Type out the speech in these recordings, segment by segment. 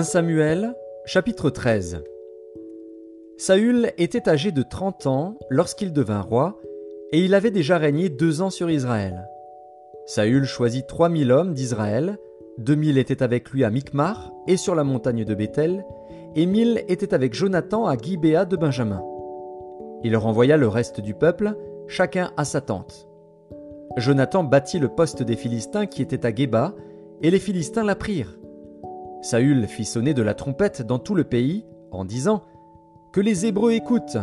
1 Samuel, chapitre 13 Saül était âgé de trente ans lorsqu'il devint roi, et il avait déjà régné deux ans sur Israël. Saül choisit trois mille hommes d'Israël, deux mille étaient avec lui à Micmar et sur la montagne de Bethel, et mille étaient avec Jonathan à Gibéa de Benjamin. Il renvoya le reste du peuple, chacun à sa tente. Jonathan bâtit le poste des Philistins qui était à Géba, et les Philistins la prirent. Saül fit sonner de la trompette dans tout le pays, en disant Que les Hébreux écoutent.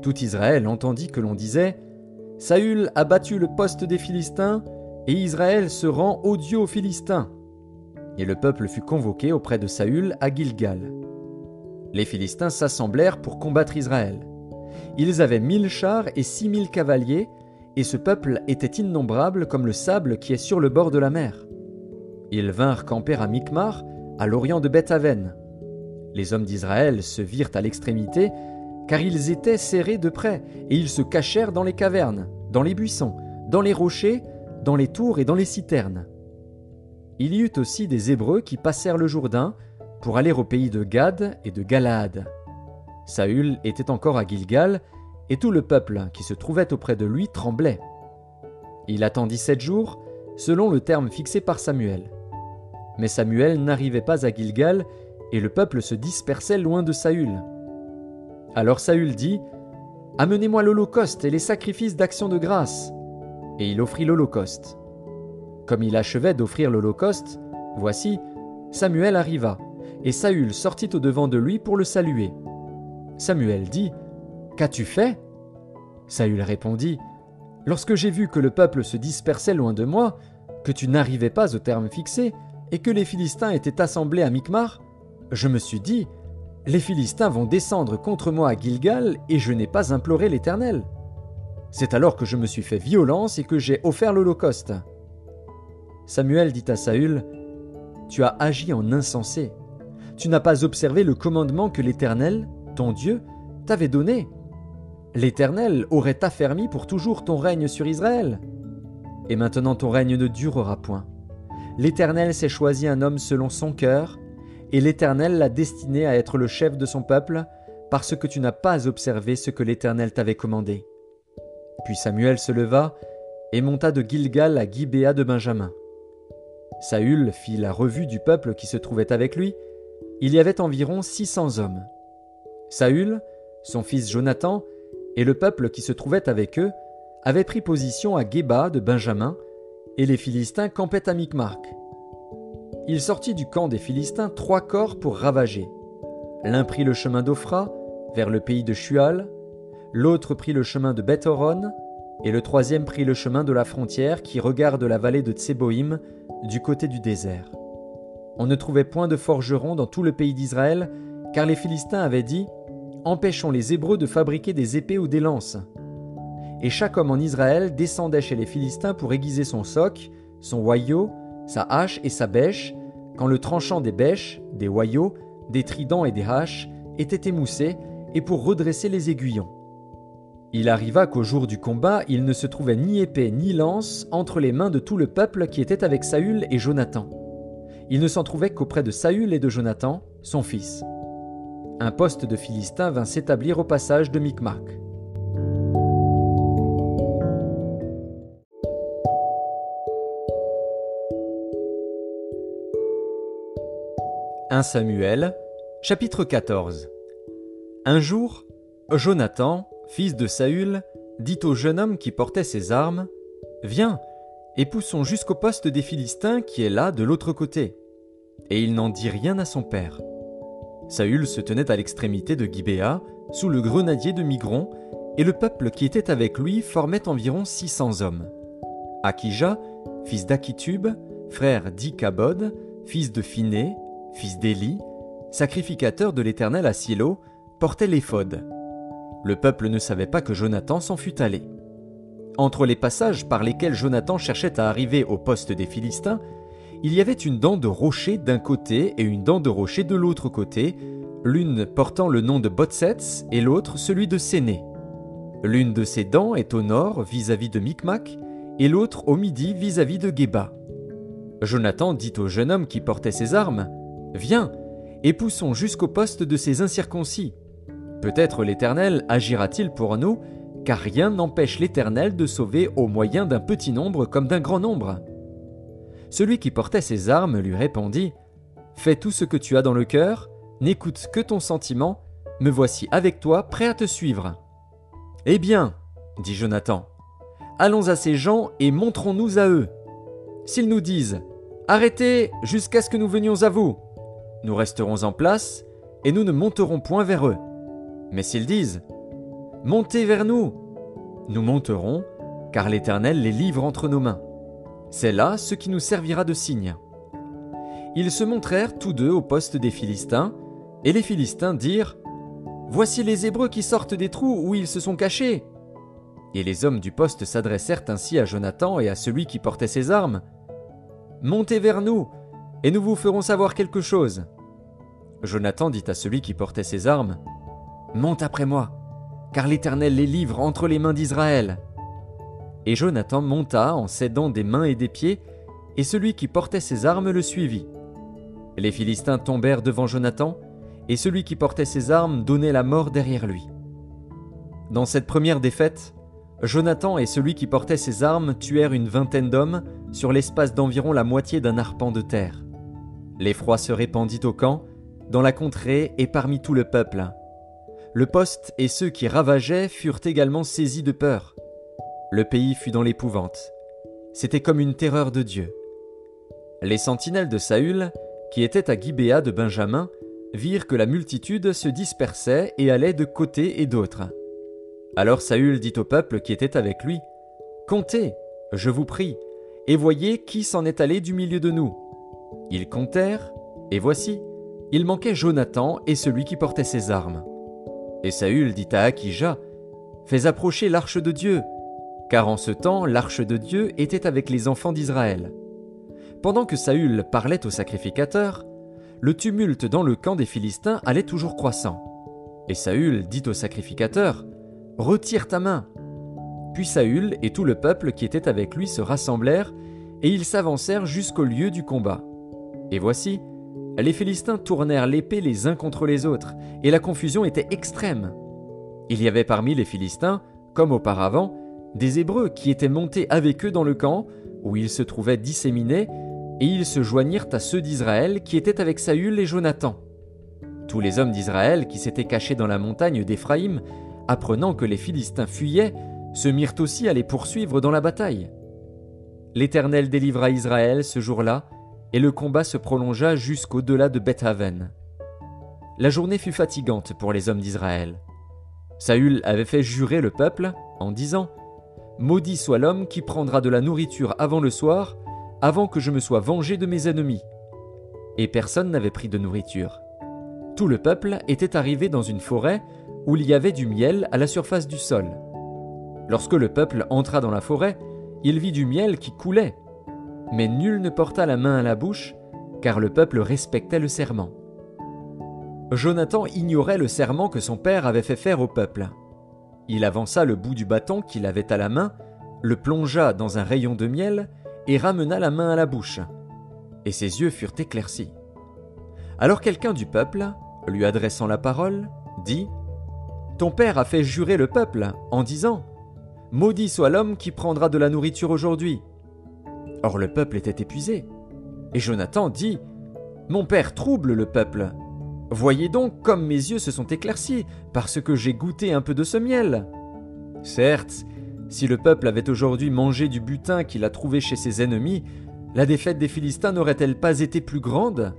Tout Israël entendit que l'on disait Saül a battu le poste des Philistins, et Israël se rend odieux aux Philistins. Et le peuple fut convoqué auprès de Saül à Gilgal. Les Philistins s'assemblèrent pour combattre Israël. Ils avaient mille chars et six mille cavaliers, et ce peuple était innombrable comme le sable qui est sur le bord de la mer. Ils vinrent camper à Micmar, à l'orient de Bethaven. Les hommes d'Israël se virent à l'extrémité, car ils étaient serrés de près, et ils se cachèrent dans les cavernes, dans les buissons, dans les rochers, dans les tours et dans les citernes. Il y eut aussi des Hébreux qui passèrent le Jourdain pour aller au pays de Gad et de Galaad. Saül était encore à Gilgal, et tout le peuple qui se trouvait auprès de lui tremblait. Il attendit sept jours, selon le terme fixé par Samuel. Mais Samuel n'arrivait pas à Gilgal, et le peuple se dispersait loin de Saül. Alors Saül dit Amenez-moi l'holocauste et les sacrifices d'action de grâce. Et il offrit l'holocauste. Comme il achevait d'offrir l'holocauste, voici, Samuel arriva, et Saül sortit au devant de lui pour le saluer. Samuel dit Qu'as-tu fait? Saül répondit Lorsque j'ai vu que le peuple se dispersait loin de moi, que tu n'arrivais pas au terme fixé, et que les Philistins étaient assemblés à Micmar, je me suis dit, les Philistins vont descendre contre moi à Gilgal et je n'ai pas imploré l'Éternel. C'est alors que je me suis fait violence et que j'ai offert l'Holocauste. Samuel dit à Saül, Tu as agi en insensé. Tu n'as pas observé le commandement que l'Éternel, ton Dieu, t'avait donné. L'Éternel aurait affermi pour toujours ton règne sur Israël. Et maintenant ton règne ne durera point. L'Éternel s'est choisi un homme selon son cœur, et l'Éternel l'a destiné à être le chef de son peuple, parce que tu n'as pas observé ce que l'Éternel t'avait commandé. Puis Samuel se leva et monta de Gilgal à Gibéa de Benjamin. Saül fit la revue du peuple qui se trouvait avec lui. Il y avait environ six cents hommes. Saül, son fils Jonathan, et le peuple qui se trouvait avec eux avaient pris position à Géba de Benjamin, et les Philistins campaient à Micmarc. Il sortit du camp des Philistins trois corps pour ravager. L'un prit le chemin d'Ophra, vers le pays de Shual, l'autre prit le chemin de Bethoron, et le troisième prit le chemin de la frontière qui regarde la vallée de Tseboïm, du côté du désert. On ne trouvait point de forgerons dans tout le pays d'Israël, car les Philistins avaient dit Empêchons les Hébreux de fabriquer des épées ou des lances et chaque homme en Israël descendait chez les Philistins pour aiguiser son soc, son wayo, sa hache et sa bêche, quand le tranchant des bêches, des wayaux, des tridents et des haches était émoussé, et pour redresser les aiguillons. Il arriva qu'au jour du combat, il ne se trouvait ni épée ni lance entre les mains de tout le peuple qui était avec Saül et Jonathan. Il ne s'en trouvait qu'auprès de Saül et de Jonathan, son fils. Un poste de Philistins vint s'établir au passage de Micmac. 1 Samuel, chapitre 14 Un jour, Jonathan, fils de Saül, dit au jeune homme qui portait ses armes Viens, et poussons jusqu'au poste des Philistins qui est là de l'autre côté. Et il n'en dit rien à son père. Saül se tenait à l'extrémité de Gibéa, sous le grenadier de Migron, et le peuple qui était avec lui formait environ six cents hommes. Akija, fils d'Akitub, frère d'Ikabod, fils de Phiné, fils d'Élie, sacrificateur de l'Éternel à Silo, portait l'éphod. Le peuple ne savait pas que Jonathan s'en fût allé. Entre les passages par lesquels Jonathan cherchait à arriver au poste des Philistins, il y avait une dent de rocher d'un côté et une dent de rocher de l'autre côté, l'une portant le nom de Botsets et l'autre celui de Séné. L'une de ces dents est au nord vis-à-vis de Micmac et l'autre au midi vis-à-vis de Geba. Jonathan dit au jeune homme qui portait ses armes Viens, et poussons jusqu'au poste de ces incirconcis. Peut-être l'Éternel agira-t-il pour nous, car rien n'empêche l'Éternel de sauver au moyen d'un petit nombre comme d'un grand nombre. Celui qui portait ses armes lui répondit Fais tout ce que tu as dans le cœur, n'écoute que ton sentiment, me voici avec toi, prêt à te suivre. Eh bien, dit Jonathan, allons à ces gens et montrons-nous à eux. S'ils nous disent Arrêtez jusqu'à ce que nous venions à vous, nous resterons en place et nous ne monterons point vers eux. Mais s'ils disent Montez vers nous, nous monterons, car l'Éternel les livre entre nos mains. C'est là ce qui nous servira de signe. Ils se montrèrent tous deux au poste des Philistins, et les Philistins dirent Voici les Hébreux qui sortent des trous où ils se sont cachés. Et les hommes du poste s'adressèrent ainsi à Jonathan et à celui qui portait ses armes. Montez vers nous, et nous vous ferons savoir quelque chose. Jonathan dit à celui qui portait ses armes, Monte après moi, car l'Éternel les livre entre les mains d'Israël. Et Jonathan monta en s'aidant des mains et des pieds, et celui qui portait ses armes le suivit. Les Philistins tombèrent devant Jonathan, et celui qui portait ses armes donnait la mort derrière lui. Dans cette première défaite, Jonathan et celui qui portait ses armes tuèrent une vingtaine d'hommes sur l'espace d'environ la moitié d'un arpent de terre. L'effroi se répandit au camp, dans la contrée et parmi tout le peuple. Le poste et ceux qui ravageaient furent également saisis de peur. Le pays fut dans l'épouvante. C'était comme une terreur de Dieu. Les sentinelles de Saül, qui étaient à Gibéa de Benjamin, virent que la multitude se dispersait et allait de côté et d'autre. Alors Saül dit au peuple qui était avec lui, Comptez, je vous prie, et voyez qui s'en est allé du milieu de nous. Ils comptèrent, et voici, il manquait Jonathan et celui qui portait ses armes. Et Saül dit à Akija, Fais approcher l'arche de Dieu, car en ce temps l'arche de Dieu était avec les enfants d'Israël. Pendant que Saül parlait au sacrificateur, le tumulte dans le camp des Philistins allait toujours croissant. Et Saül dit au sacrificateur, Retire ta main. Puis Saül et tout le peuple qui était avec lui se rassemblèrent, et ils s'avancèrent jusqu'au lieu du combat. Et voici, les Philistins tournèrent l'épée les uns contre les autres, et la confusion était extrême. Il y avait parmi les Philistins, comme auparavant, des Hébreux qui étaient montés avec eux dans le camp, où ils se trouvaient disséminés, et ils se joignirent à ceux d'Israël qui étaient avec Saül et Jonathan. Tous les hommes d'Israël qui s'étaient cachés dans la montagne d'Éphraïm, apprenant que les Philistins fuyaient, se mirent aussi à les poursuivre dans la bataille. L'Éternel délivra Israël ce jour-là, et le combat se prolongea jusqu'au-delà de Bethaven. La journée fut fatigante pour les hommes d'Israël. Saül avait fait jurer le peuple en disant Maudit soit l'homme qui prendra de la nourriture avant le soir, avant que je me sois vengé de mes ennemis. Et personne n'avait pris de nourriture. Tout le peuple était arrivé dans une forêt où il y avait du miel à la surface du sol. Lorsque le peuple entra dans la forêt, il vit du miel qui coulait. Mais nul ne porta la main à la bouche, car le peuple respectait le serment. Jonathan ignorait le serment que son père avait fait faire au peuple. Il avança le bout du bâton qu'il avait à la main, le plongea dans un rayon de miel, et ramena la main à la bouche. Et ses yeux furent éclaircis. Alors quelqu'un du peuple, lui adressant la parole, dit Ton père a fait jurer le peuple en disant Maudit soit l'homme qui prendra de la nourriture aujourd'hui. Or le peuple était épuisé. Et Jonathan dit Mon père trouble le peuple. Voyez donc comme mes yeux se sont éclaircis, parce que j'ai goûté un peu de ce miel. Certes, si le peuple avait aujourd'hui mangé du butin qu'il a trouvé chez ses ennemis, la défaite des Philistins n'aurait-elle pas été plus grande?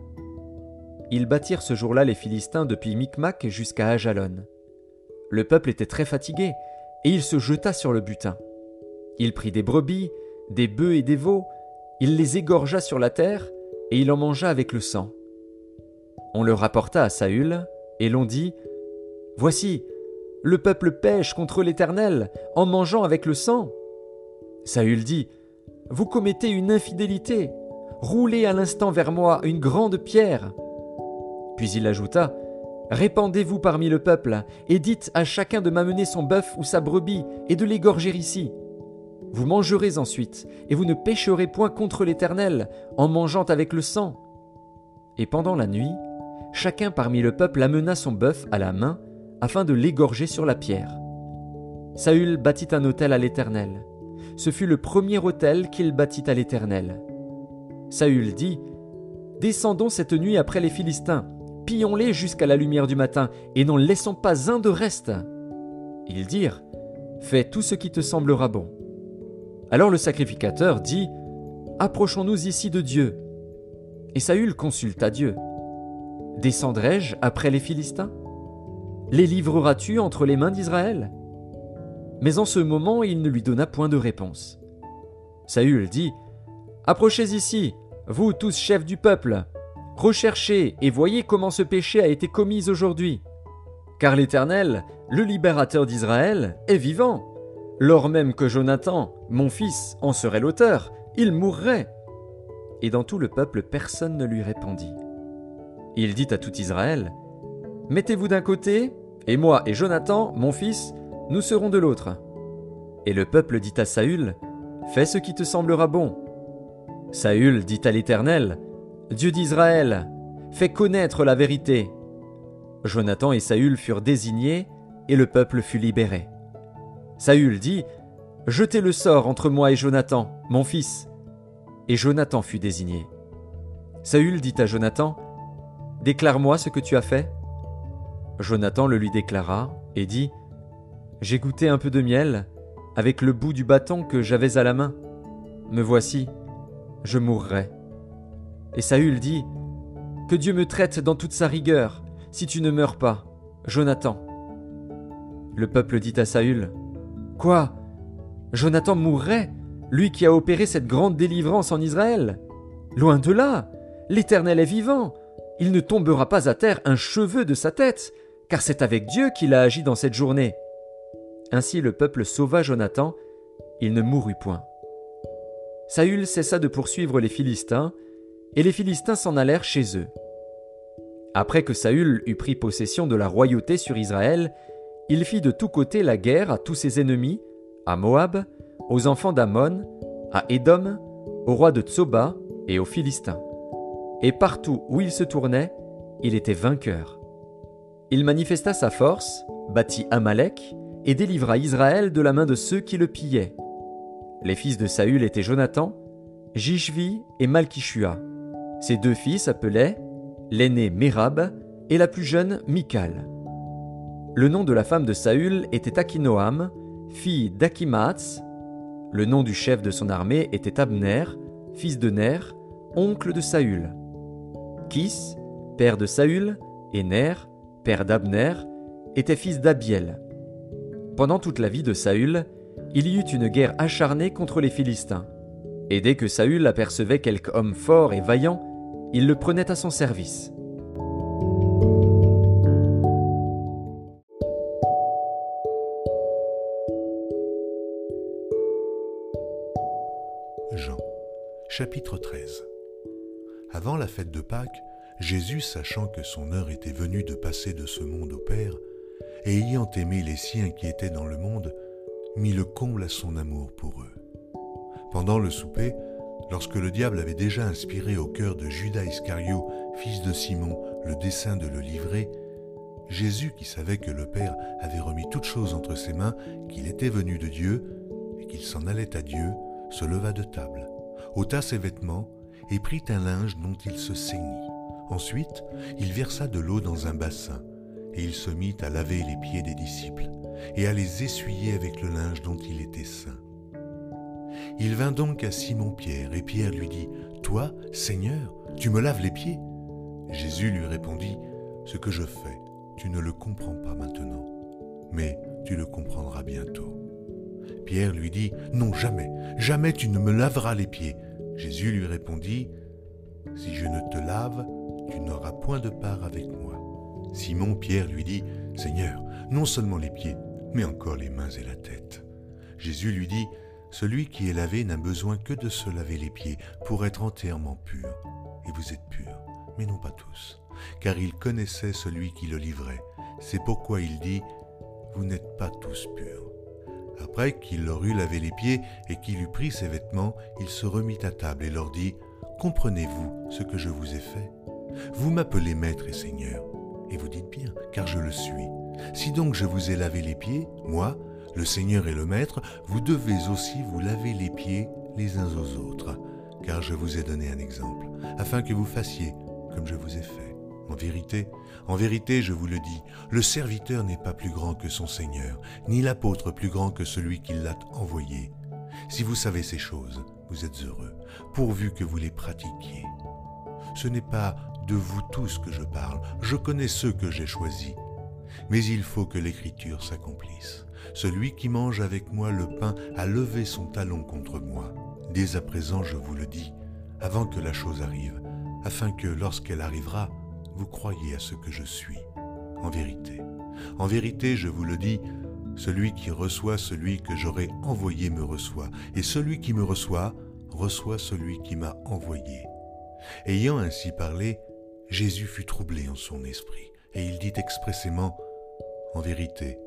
Ils bâtirent ce jour-là les Philistins depuis Micmac jusqu'à Ajalon. Le peuple était très fatigué, et il se jeta sur le butin. Il prit des brebis, des bœufs et des veaux, il les égorgea sur la terre, et il en mangea avec le sang. On le rapporta à Saül, et l'on dit Voici, le peuple pêche contre l'Éternel en mangeant avec le sang. Saül dit, Vous commettez une infidélité, roulez à l'instant vers moi une grande pierre. Puis il ajouta, Répandez-vous parmi le peuple, et dites à chacun de m'amener son bœuf ou sa brebis, et de l'égorger ici. Vous mangerez ensuite, et vous ne pécherez point contre l'Éternel, en mangeant avec le sang. Et pendant la nuit, chacun parmi le peuple amena son bœuf à la main afin de l'égorger sur la pierre. Saül bâtit un autel à l'Éternel. Ce fut le premier autel qu'il bâtit à l'Éternel. Saül dit Descendons cette nuit après les Philistins, pillons-les jusqu'à la lumière du matin, et n'en laissons pas un de reste. Ils dirent Fais tout ce qui te semblera bon. Alors le sacrificateur dit Approchons-nous ici de Dieu. Et Saül consulta Dieu. Descendrai-je après les Philistins? Les livreras-tu entre les mains d'Israël? Mais en ce moment il ne lui donna point de réponse. Saül dit Approchez ici, vous tous chefs du peuple, recherchez et voyez comment ce péché a été commis aujourd'hui. Car l'Éternel, le libérateur d'Israël, est vivant. Lors même que Jonathan, mon fils, en serait l'auteur, il mourrait. Et dans tout le peuple personne ne lui répondit. Il dit à tout Israël, Mettez-vous d'un côté, et moi et Jonathan, mon fils, nous serons de l'autre. Et le peuple dit à Saül, Fais ce qui te semblera bon. Saül dit à l'Éternel, Dieu d'Israël, fais connaître la vérité. Jonathan et Saül furent désignés, et le peuple fut libéré. Saül dit, Jetez le sort entre moi et Jonathan, mon fils. Et Jonathan fut désigné. Saül dit à Jonathan, Déclare-moi ce que tu as fait. Jonathan le lui déclara, et dit, J'ai goûté un peu de miel, avec le bout du bâton que j'avais à la main. Me voici, je mourrai. Et Saül dit, Que Dieu me traite dans toute sa rigueur, si tu ne meurs pas, Jonathan. Le peuple dit à Saül, Quoi? Jonathan mourrait, lui qui a opéré cette grande délivrance en Israël? Loin de là, l'Éternel est vivant, il ne tombera pas à terre un cheveu de sa tête, car c'est avec Dieu qu'il a agi dans cette journée. Ainsi le peuple sauva Jonathan, il ne mourut point. Saül cessa de poursuivre les Philistins, et les Philistins s'en allèrent chez eux. Après que Saül eut pris possession de la royauté sur Israël, il fit de tous côtés la guerre à tous ses ennemis, à Moab, aux enfants d'Ammon, à Édom, au roi de Tsoba et aux Philistins. Et partout où il se tournait, il était vainqueur. Il manifesta sa force, bâtit Amalek, et délivra Israël de la main de ceux qui le pillaient. Les fils de Saül étaient Jonathan, Jishvi et Malkishua. Ses deux fils s'appelaient l'aîné Mérab et la plus jeune Michal. Le nom de la femme de Saül était Akinoam, fille d'Akimaatz. Le nom du chef de son armée était Abner, fils de Ner, oncle de Saül. Kis, père de Saül, et Ner, père d'Abner, était fils d'Abiel. Pendant toute la vie de Saül, il y eut une guerre acharnée contre les Philistins. Et dès que Saül apercevait quelque homme fort et vaillant, il le prenait à son service. Chapitre 13 Avant la fête de Pâques, Jésus, sachant que son heure était venue de passer de ce monde au Père, et ayant aimé les siens qui étaient dans le monde, mit le comble à son amour pour eux. Pendant le souper, lorsque le diable avait déjà inspiré au cœur de Judas Iscario, fils de Simon, le dessein de le livrer, Jésus, qui savait que le Père avait remis toutes choses entre ses mains, qu'il était venu de Dieu, et qu'il s'en allait à Dieu, se leva de table, ôta ses vêtements, et prit un linge dont il se ceignit. Ensuite, il versa de l'eau dans un bassin, et il se mit à laver les pieds des disciples et à les essuyer avec le linge dont il était saint. Il vint donc à Simon-Pierre, et Pierre lui dit, Toi, Seigneur, tu me laves les pieds? Jésus lui répondit, Ce que je fais, tu ne le comprends pas maintenant, mais tu le comprendras bientôt. Pierre lui dit, Non, jamais, jamais tu ne me laveras les pieds. Jésus lui répondit, Si je ne te lave, tu n'auras point de part avec moi. Simon Pierre lui dit, Seigneur, non seulement les pieds, mais encore les mains et la tête. Jésus lui dit, Celui qui est lavé n'a besoin que de se laver les pieds pour être entièrement pur. Et vous êtes purs, mais non pas tous, car il connaissait celui qui le livrait. C'est pourquoi il dit, Vous n'êtes pas tous purs. Après qu'il leur eut lavé les pieds et qu'il eut pris ses vêtements, il se remit à table et leur dit, Comprenez-vous ce que je vous ai fait? Vous m'appelez maître et seigneur, et vous dites bien, car je le suis. Si donc je vous ai lavé les pieds, moi, le Seigneur et le Maître, vous devez aussi vous laver les pieds les uns aux autres, car je vous ai donné un exemple, afin que vous fassiez comme je vous ai fait. En vérité, en vérité, je vous le dis, le serviteur n'est pas plus grand que son Seigneur, ni l'apôtre plus grand que celui qui l'a envoyé. Si vous savez ces choses, vous êtes heureux, pourvu que vous les pratiquiez. Ce n'est pas de vous tous que je parle, je connais ceux que j'ai choisis. Mais il faut que l'Écriture s'accomplisse. Celui qui mange avec moi le pain a levé son talon contre moi. Dès à présent, je vous le dis, avant que la chose arrive, afin que, lorsqu'elle arrivera, vous croyiez à ce que je suis. En vérité, en vérité, je vous le dis, celui qui reçoit celui que j'aurai envoyé me reçoit, et celui qui me reçoit reçoit celui qui m'a envoyé. Ayant ainsi parlé, Jésus fut troublé en son esprit, et il dit expressément, En vérité,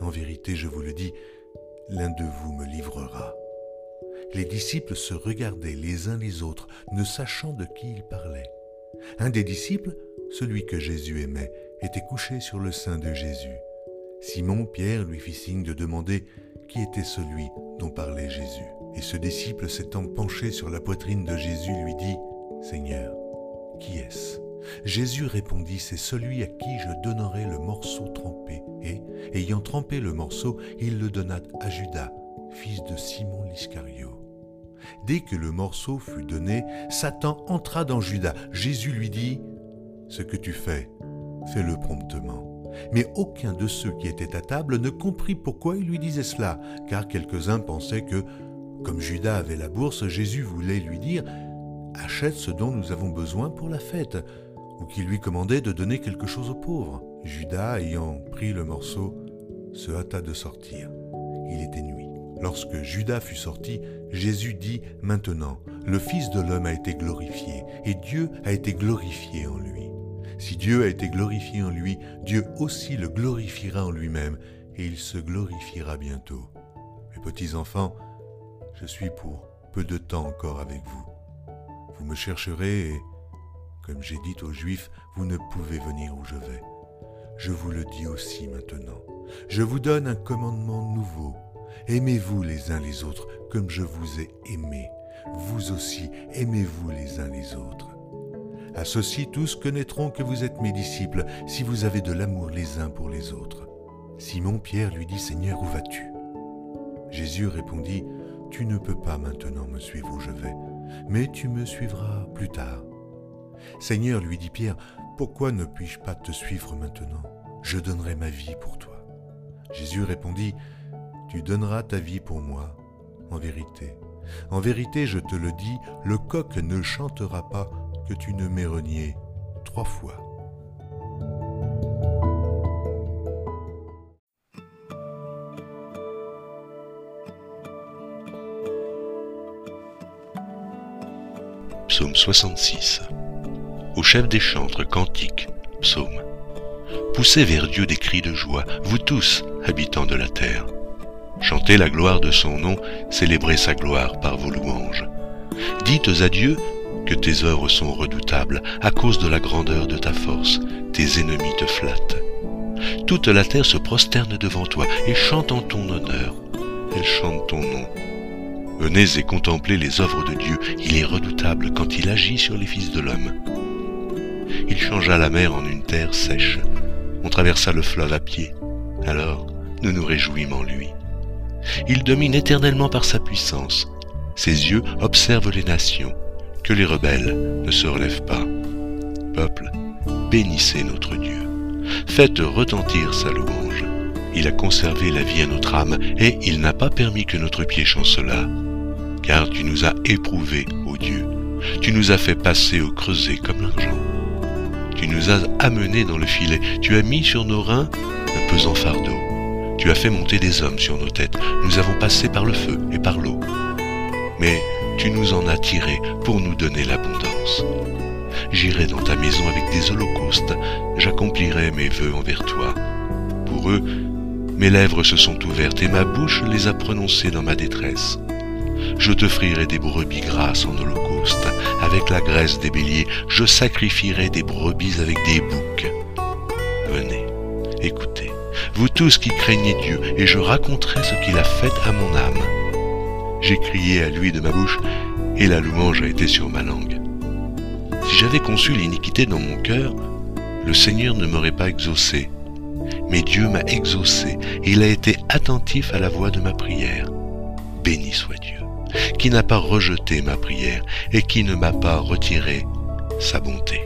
en vérité, je vous le dis, l'un de vous me livrera. Les disciples se regardaient les uns les autres, ne sachant de qui ils parlaient. Un des disciples, celui que Jésus aimait, était couché sur le sein de Jésus. Simon Pierre lui fit signe de demander qui était celui dont parlait Jésus. Et ce disciple s'étant penché sur la poitrine de Jésus lui dit, Seigneur, qui est-ce? Jésus répondit, C'est celui à qui je donnerai le morceau trempé. Et, ayant trempé le morceau, il le donna à Judas, fils de Simon l'Iscario. Dès que le morceau fut donné, Satan entra dans Judas. Jésus lui dit, Ce que tu fais, fais-le promptement. Mais aucun de ceux qui étaient à table ne comprit pourquoi il lui disait cela, car quelques-uns pensaient que, comme Judas avait la bourse, Jésus voulait lui dire, Achète ce dont nous avons besoin pour la fête, ou qu'il lui commandait de donner quelque chose aux pauvres. Judas, ayant pris le morceau, se hâta de sortir. Il était nuit. Lorsque Judas fut sorti, Jésus dit Maintenant, le Fils de l'homme a été glorifié, et Dieu a été glorifié en lui. Si Dieu a été glorifié en lui, Dieu aussi le glorifiera en lui-même, et il se glorifiera bientôt. Mes petits enfants, je suis pour peu de temps encore avec vous. Vous me chercherez et comme j'ai dit aux Juifs, vous ne pouvez venir où je vais. Je vous le dis aussi maintenant. Je vous donne un commandement nouveau. Aimez-vous les uns les autres comme je vous ai aimé. Vous aussi, aimez-vous les uns les autres. À ceci tous connaîtront que vous êtes mes disciples si vous avez de l'amour les uns pour les autres. Simon Pierre lui dit, Seigneur, où vas-tu? Jésus répondit, Tu ne peux pas maintenant me suivre où je vais, mais tu me suivras plus tard. Seigneur, lui dit Pierre, pourquoi ne puis-je pas te suivre maintenant? Je donnerai ma vie pour toi. Jésus répondit, Tu donneras ta vie pour moi, en vérité. En vérité, je te le dis, le coq ne chantera pas que tu ne m'aies renié trois fois. Psaume 66 au chef des chantres, cantiques, psaumes. Poussez vers Dieu des cris de joie, vous tous, habitants de la terre. Chantez la gloire de son nom, célébrez sa gloire par vos louanges. Dites à Dieu que tes œuvres sont redoutables à cause de la grandeur de ta force, tes ennemis te flattent. Toute la terre se prosterne devant toi et chante en ton honneur. Elle chante ton nom. Venez et contemplez les œuvres de Dieu, il est redoutable quand il agit sur les fils de l'homme il changea la mer en une terre sèche. On traversa le fleuve à pied. Alors, nous nous réjouîmes en lui. Il domine éternellement par sa puissance. Ses yeux observent les nations. Que les rebelles ne se relèvent pas. Peuple, bénissez notre Dieu. Faites retentir sa louange. Il a conservé la vie à notre âme, et il n'a pas permis que notre pied chancelât. Car tu nous as éprouvés, ô Dieu. Tu nous as fait passer au creuset comme l'argent. Tu nous as amenés dans le filet. Tu as mis sur nos reins un pesant fardeau. Tu as fait monter des hommes sur nos têtes. Nous avons passé par le feu et par l'eau. Mais tu nous en as tirés pour nous donner l'abondance. J'irai dans ta maison avec des holocaustes. J'accomplirai mes vœux envers toi. Pour eux, mes lèvres se sont ouvertes et ma bouche les a prononcées dans ma détresse. Je t'offrirai des brebis grasses en holocauste avec la graisse des béliers, je sacrifierai des brebis avec des boucs. Venez, écoutez, vous tous qui craignez Dieu, et je raconterai ce qu'il a fait à mon âme. J'ai crié à lui de ma bouche, et la louange a été sur ma langue. Si j'avais conçu l'iniquité dans mon cœur, le Seigneur ne m'aurait pas exaucé. Mais Dieu m'a exaucé, et il a été attentif à la voix de ma prière. Béni soit Dieu, qui n'a pas rejeté ma prière et qui ne m'a pas retiré sa bonté.